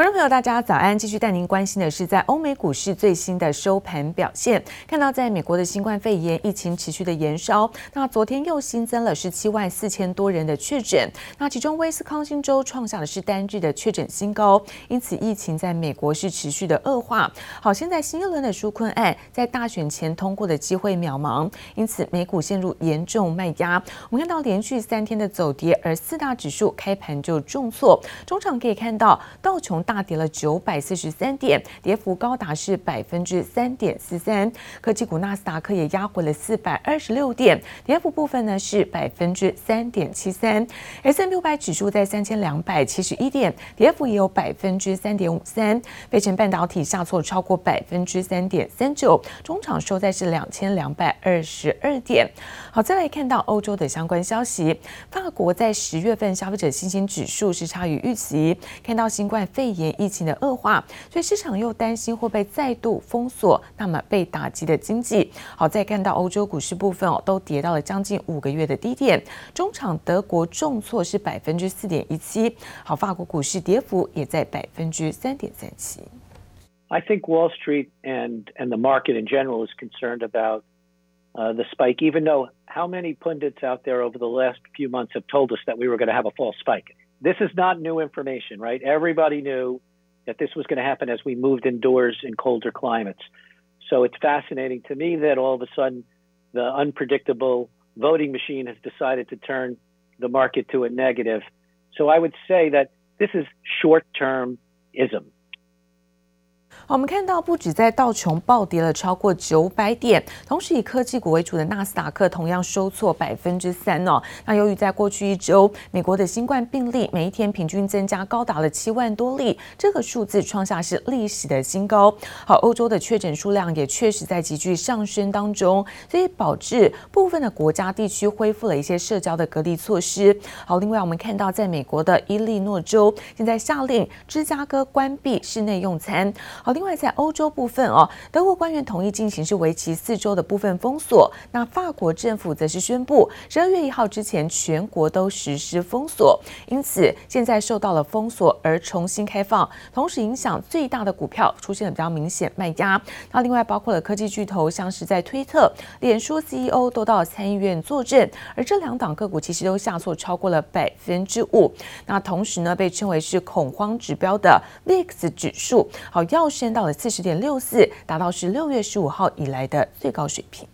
观众朋友，大家早安！继续带您关心的是在欧美股市最新的收盘表现。看到在美国的新冠肺炎疫情持续的延烧，那昨天又新增了十七万四千多人的确诊，那其中威斯康星州创下的是单日的确诊新高，因此疫情在美国是持续的恶化。好，现在新一轮的纾困案在大选前通过的机会渺茫，因此美股陷入严重卖压。我们看到连续三天的走跌，而四大指数开盘就重挫，中场可以看到道琼大跌了九百四十三点，跌幅高达是百分之三点四三。科技股纳斯达克也压回了四百二十六点，跌幅部分呢是百分之三点七三。S&P 500指数在三千两百七十一点，跌幅也有百分之三点五三。费城半导体下挫超过百分之三点三九，中场收在是两千两百二十二点。好，再来看到欧洲的相关消息，法国在十月份消费者信心指数是差于预期，看到新冠肺炎疫情的恶化，所以市场又担心会被再度封锁，那么被打击的经济。好，再看到欧洲股市部分哦，都跌到了将近五个月的低点。中场德国重挫是百分之四点一七，好，法国股市跌幅也在百分之三点三七。I think Wall Street and and the market in general is concerned about uh, the spike, even though how many pundits out there over the last few months have told us that we were going to have a false spike. This is not new information, right? Everybody knew that this was going to happen as we moved indoors in colder climates. So it's fascinating to me that all of a sudden the unpredictable voting machine has decided to turn the market to a negative. So I would say that this is short term ism. 我们看到，不止在道琼暴跌了超过九百点，同时以科技股为主的纳斯达克同样收挫百分之三哦。那由于在过去一周，美国的新冠病例每一天平均增加高达了七万多例，这个数字创下是历史的新高。好，欧洲的确诊数量也确实在急剧上升当中，所以导致部分的国家地区恢复了一些社交的隔离措施。好，另外我们看到，在美国的伊利诺州现在下令芝加哥关闭室内用餐。好。另外，在欧洲部分哦，德国官员同意进行是为期四周的部分封锁。那法国政府则是宣布，十二月一号之前全国都实施封锁。因此，现在受到了封锁而重新开放，同时影响最大的股票出现了比较明显卖压。那另外包括了科技巨头，像是在推特、脸书 CEO 都到参议院坐镇，而这两档个股其实都下挫超过了百分之五。那同时呢，被称为是恐慌指标的 VIX 指数，好，要升。到了四十点六四，达到是六月十五号以来的最高水平。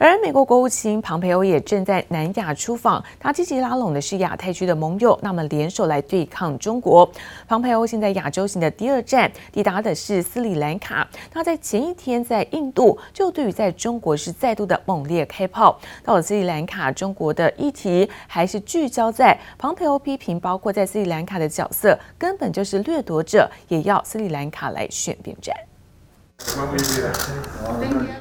而美国国务卿庞培欧也正在南亚出访，他积极拉拢的是亚太区的盟友，那么联手来对抗中国。庞培欧现在亚洲行的第二站抵达的是斯里兰卡，他在前一天在印度就对于在中国是再度的猛烈开炮。到了斯里兰卡，中国的议题还是聚焦在庞培欧批评，包括在斯里兰卡的角色根本就是掠夺者，也要斯里兰卡来选边站。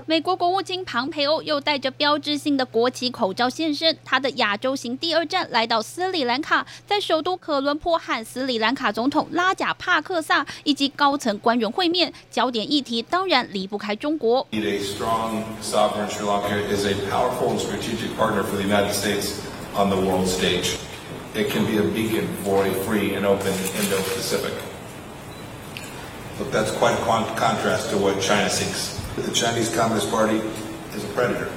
美国国务卿庞培欧又戴着标志性的国旗口罩现身，他的亚洲行第二站来到斯里兰卡，在首都科伦坡和斯里兰卡总统拉贾帕克萨以及高层官员会面，焦点议题当然离不开中国。But that's quite a contrast to what China seeks. The Chinese Communist Party is a predator,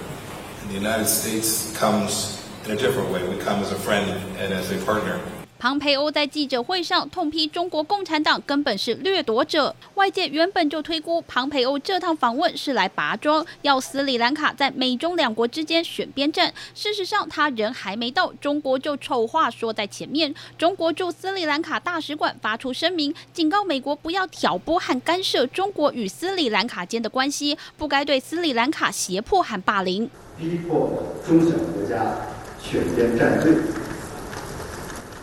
and the United States comes in a different way. We come as a friend and as a partner. 庞培欧在记者会上痛批中国共产党根本是掠夺者，外界原本就推估庞培欧这趟访问是来拔庄，要斯里兰卡在美中两国之间选边站。事实上，他人还没到，中国就丑话说在前面。中国驻斯里兰卡大使馆发出声明，警告美国不要挑拨和干涉中国与斯里兰卡间的关系，不该对斯里兰卡胁迫和霸凌，逼迫中小国家选边站队。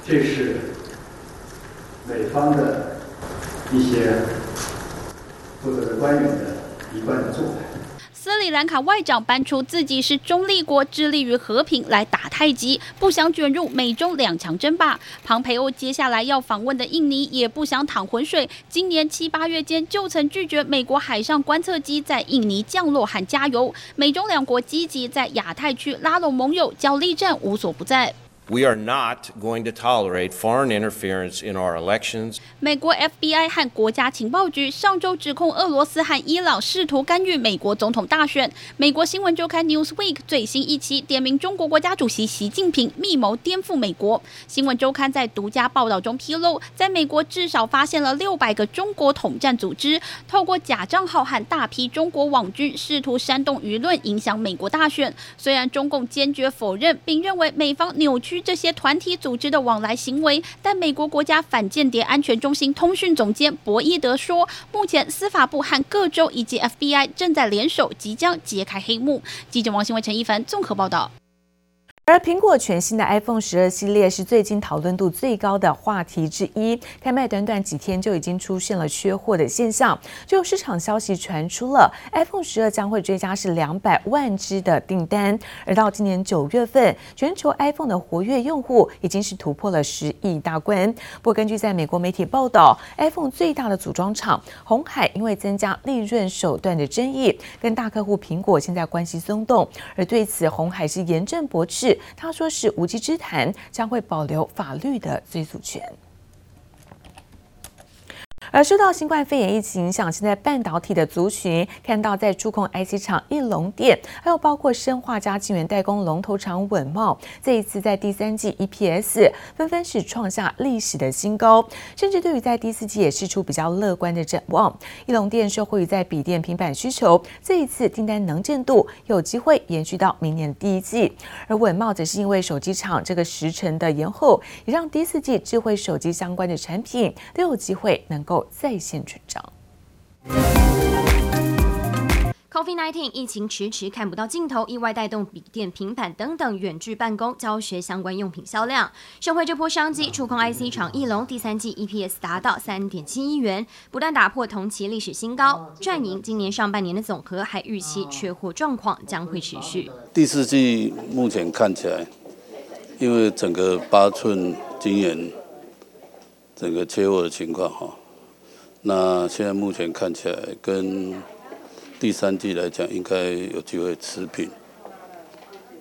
这是美方的一些负责的官员的一贯的做法。斯里兰卡外长搬出自己是中立国，致力于和平来打太极，不想卷入美中两强争霸。庞培欧接下来要访问的印尼也不想淌浑水，今年七八月间就曾拒绝美国海上观测机在印尼降落和加油。美中两国积极在亚太区拉拢盟友，角力战无所不在。We are not going to tolerate foreign interference in our elections. 美国 FBI 和国家情报局上周指控俄罗斯和伊朗试图干预美国总统大选。美国新闻周刊 Newsweek 最新一期点名中国国家主席习近平密谋颠覆美国。新闻周刊在独家报道中披露，在美国至少发现了六百个中国统战组织，透过假账号和大批中国网军试图煽动舆论，影响美国大选。虽然中共坚决否认，并认为美方扭曲。这些团体组织的往来行为，但美国国家反间谍安全中心通讯总监博伊德说，目前司法部和各州以及 FBI 正在联手，即将揭开黑幕。记者王新伟、陈一凡综合报道。而苹果全新的 iPhone 十二系列是最近讨论度最高的话题之一，开卖短短几天就已经出现了缺货的现象。就市场消息传出了，iPhone 十二将会追加是两百万支的订单，而到今年九月份，全球 iPhone 的活跃用户已经是突破了十亿大关。不过，根据在美国媒体报道，iPhone 最大的组装厂红海因为增加利润手段的争议，跟大客户苹果现在关系松动，而对此红海是严正驳斥。他说是无稽之谈，将会保留法律的追诉权。而受到新冠肺炎疫情影响，现在半导体的族群看到在触控 IC 厂一龙电，还有包括生化加晶圆代工龙头厂稳茂，这一次在第三季 EPS 纷纷是创下历史的新高，甚至对于在第四季也释出比较乐观的展望。一龙电受惠于在笔电平板需求，这一次订单能见度有机会延续到明年第一季。而稳茂则是因为手机厂这个时程的延后，也让第四季智慧手机相关的产品都有机会能够。在线成长。COVID-19 疫情迟迟看不到尽头，意外带动笔电、平板等等远距办公、教学相关用品销量。受惠这波商机，触控 IC 厂翼龙第三季 EPS 达到三点七亿元，不但打破同期历史新高，赚赢今年上半年的总和，还预期缺货状况将会持续。第四季目前看起来，因为整个八寸晶圆整个缺货的情况哈。那现在目前看起来，跟第三季来讲，应该有机会持平，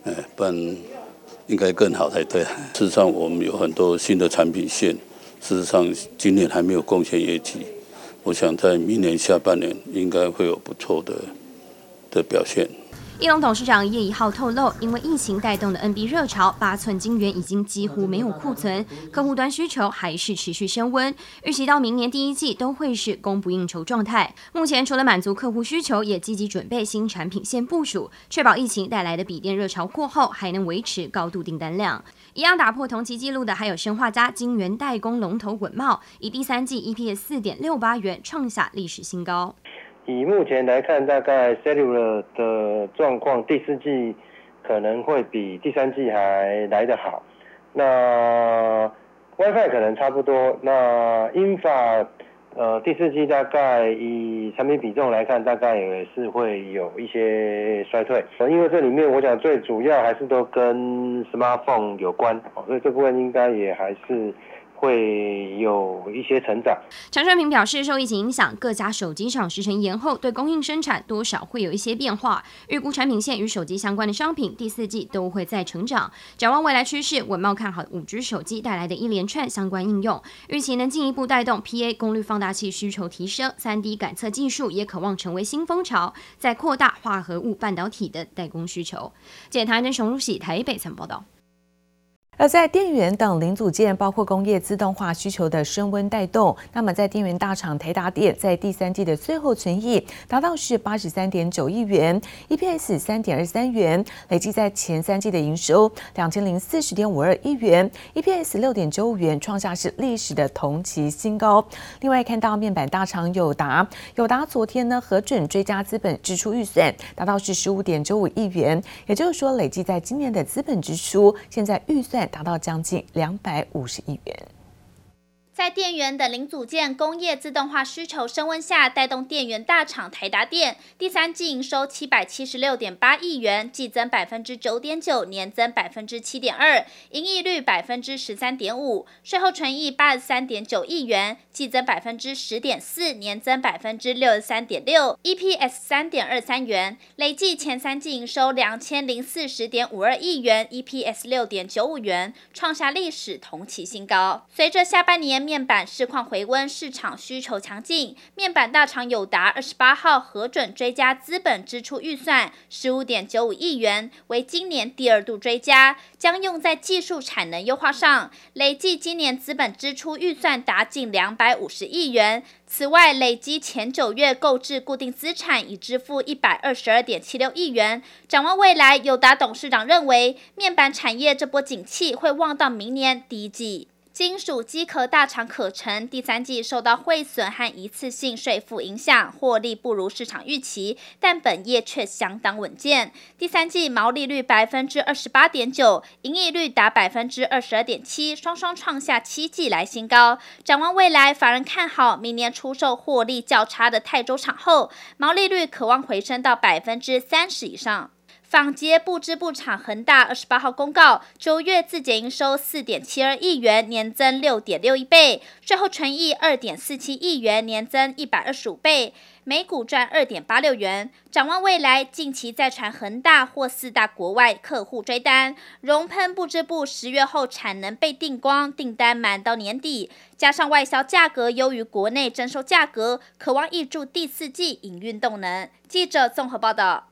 哎，不然应该更好才对。事实上，我们有很多新的产品线，事实上今年还没有贡献业绩，我想在明年下半年应该会有不错的的表现。义隆董事长叶一浩透露，因为疫情带动的 NB 热潮，八寸晶圆已经几乎没有库存，客户端需求还是持续升温，预期到明年第一季都会是供不应求状态。目前除了满足客户需求，也积极准备新产品线部署，确保疫情带来的笔电热潮过后还能维持高度订单量。一样打破同期纪录的还有生化家晶圆代工龙头稳茂，以第三季 EPS 四点六八元创下历史新高。以目前来看，大概 cellular 的状况，第四季可能会比第三季还来得好。那 WiFi 可能差不多。那 Infa，呃，第四季大概以产品比重来看，大概也是会有一些衰退。因为这里面我想最主要还是都跟 Smartphone 有关，所以这部分应该也还是。会有一些成长。常春平表示，受疫情影响，各家手机厂时程延后，对供应生产多少会有一些变化。预估产品线与手机相关的商品，第四季都会再成长。展望未来趋势，稳懋看好五 G 手机带来的一连串相关应用，预期能进一步带动 PA 功率放大器需求提升，三 D 感测技术也渴望成为新风潮，在扩大化合物半导体的代工需求。记者唐安雄、如喜台北曾报道。而在电源等零组件，包括工业自动化需求的升温带动，那么在电源大厂台达电在第三季的最后存益达到是八十三点九亿元，EPS 三点二三元，累计在前三季的营收两千零四十点五二亿元，EPS 六点九五元，创下是历史的同期新高。另外看到面板大厂友达，友达昨天呢核准追加资本支出预算，达到是十五点九五亿元，也就是说累计在今年的资本支出现在预算。达到将近两百五十亿元。在电源等零组件、工业自动化需求升温下，带动电源大厂台达电第三季营收七百七十六点八亿元，季增百分之九点九，年增百分之七点二，盈利率百分之十三点五，税后纯益八十三点九亿元，季增百分之十点四，年增百分之六十三点六，EPS 三点二三元，累计前三季营收两千零四十点五二亿元，EPS 六点九五元，创下历史同期新高。随着下半年面板市况回温，市场需求强劲。面板大厂友达二十八号核准追加资本支出预算十五点九五亿元，为今年第二度追加，将用在技术产能优化上。累计今年资本支出预算达近两百五十亿元。此外，累计前九月购置固定资产已支付一百二十二点七六亿元。展望未来，友达董事长认为，面板产业这波景气会望到明年第一季。金属机壳大厂可成第三季受到汇损和一次性税负影响，获利不如市场预期，但本业却相当稳健。第三季毛利率百分之二十八点九，盈利率达百分之二十二点七，双双创下七季来新高。展望未来，法人看好明年出售获利较差的泰州厂后，毛利率可望回升到百分之三十以上。纺织布织布厂恒大二十八号公告，九月自检营收四点七二亿元，年增六点六一倍；税后纯益二点四七亿元，年增一百二十五倍，每股赚二点八六元。展望未来，近期再传恒大或四大国外客户追单，熔喷布织布十月后产能被订光，订单满到年底，加上外销价格优于国内征收价格，渴望挹注第四季营运动能。记者综合报道。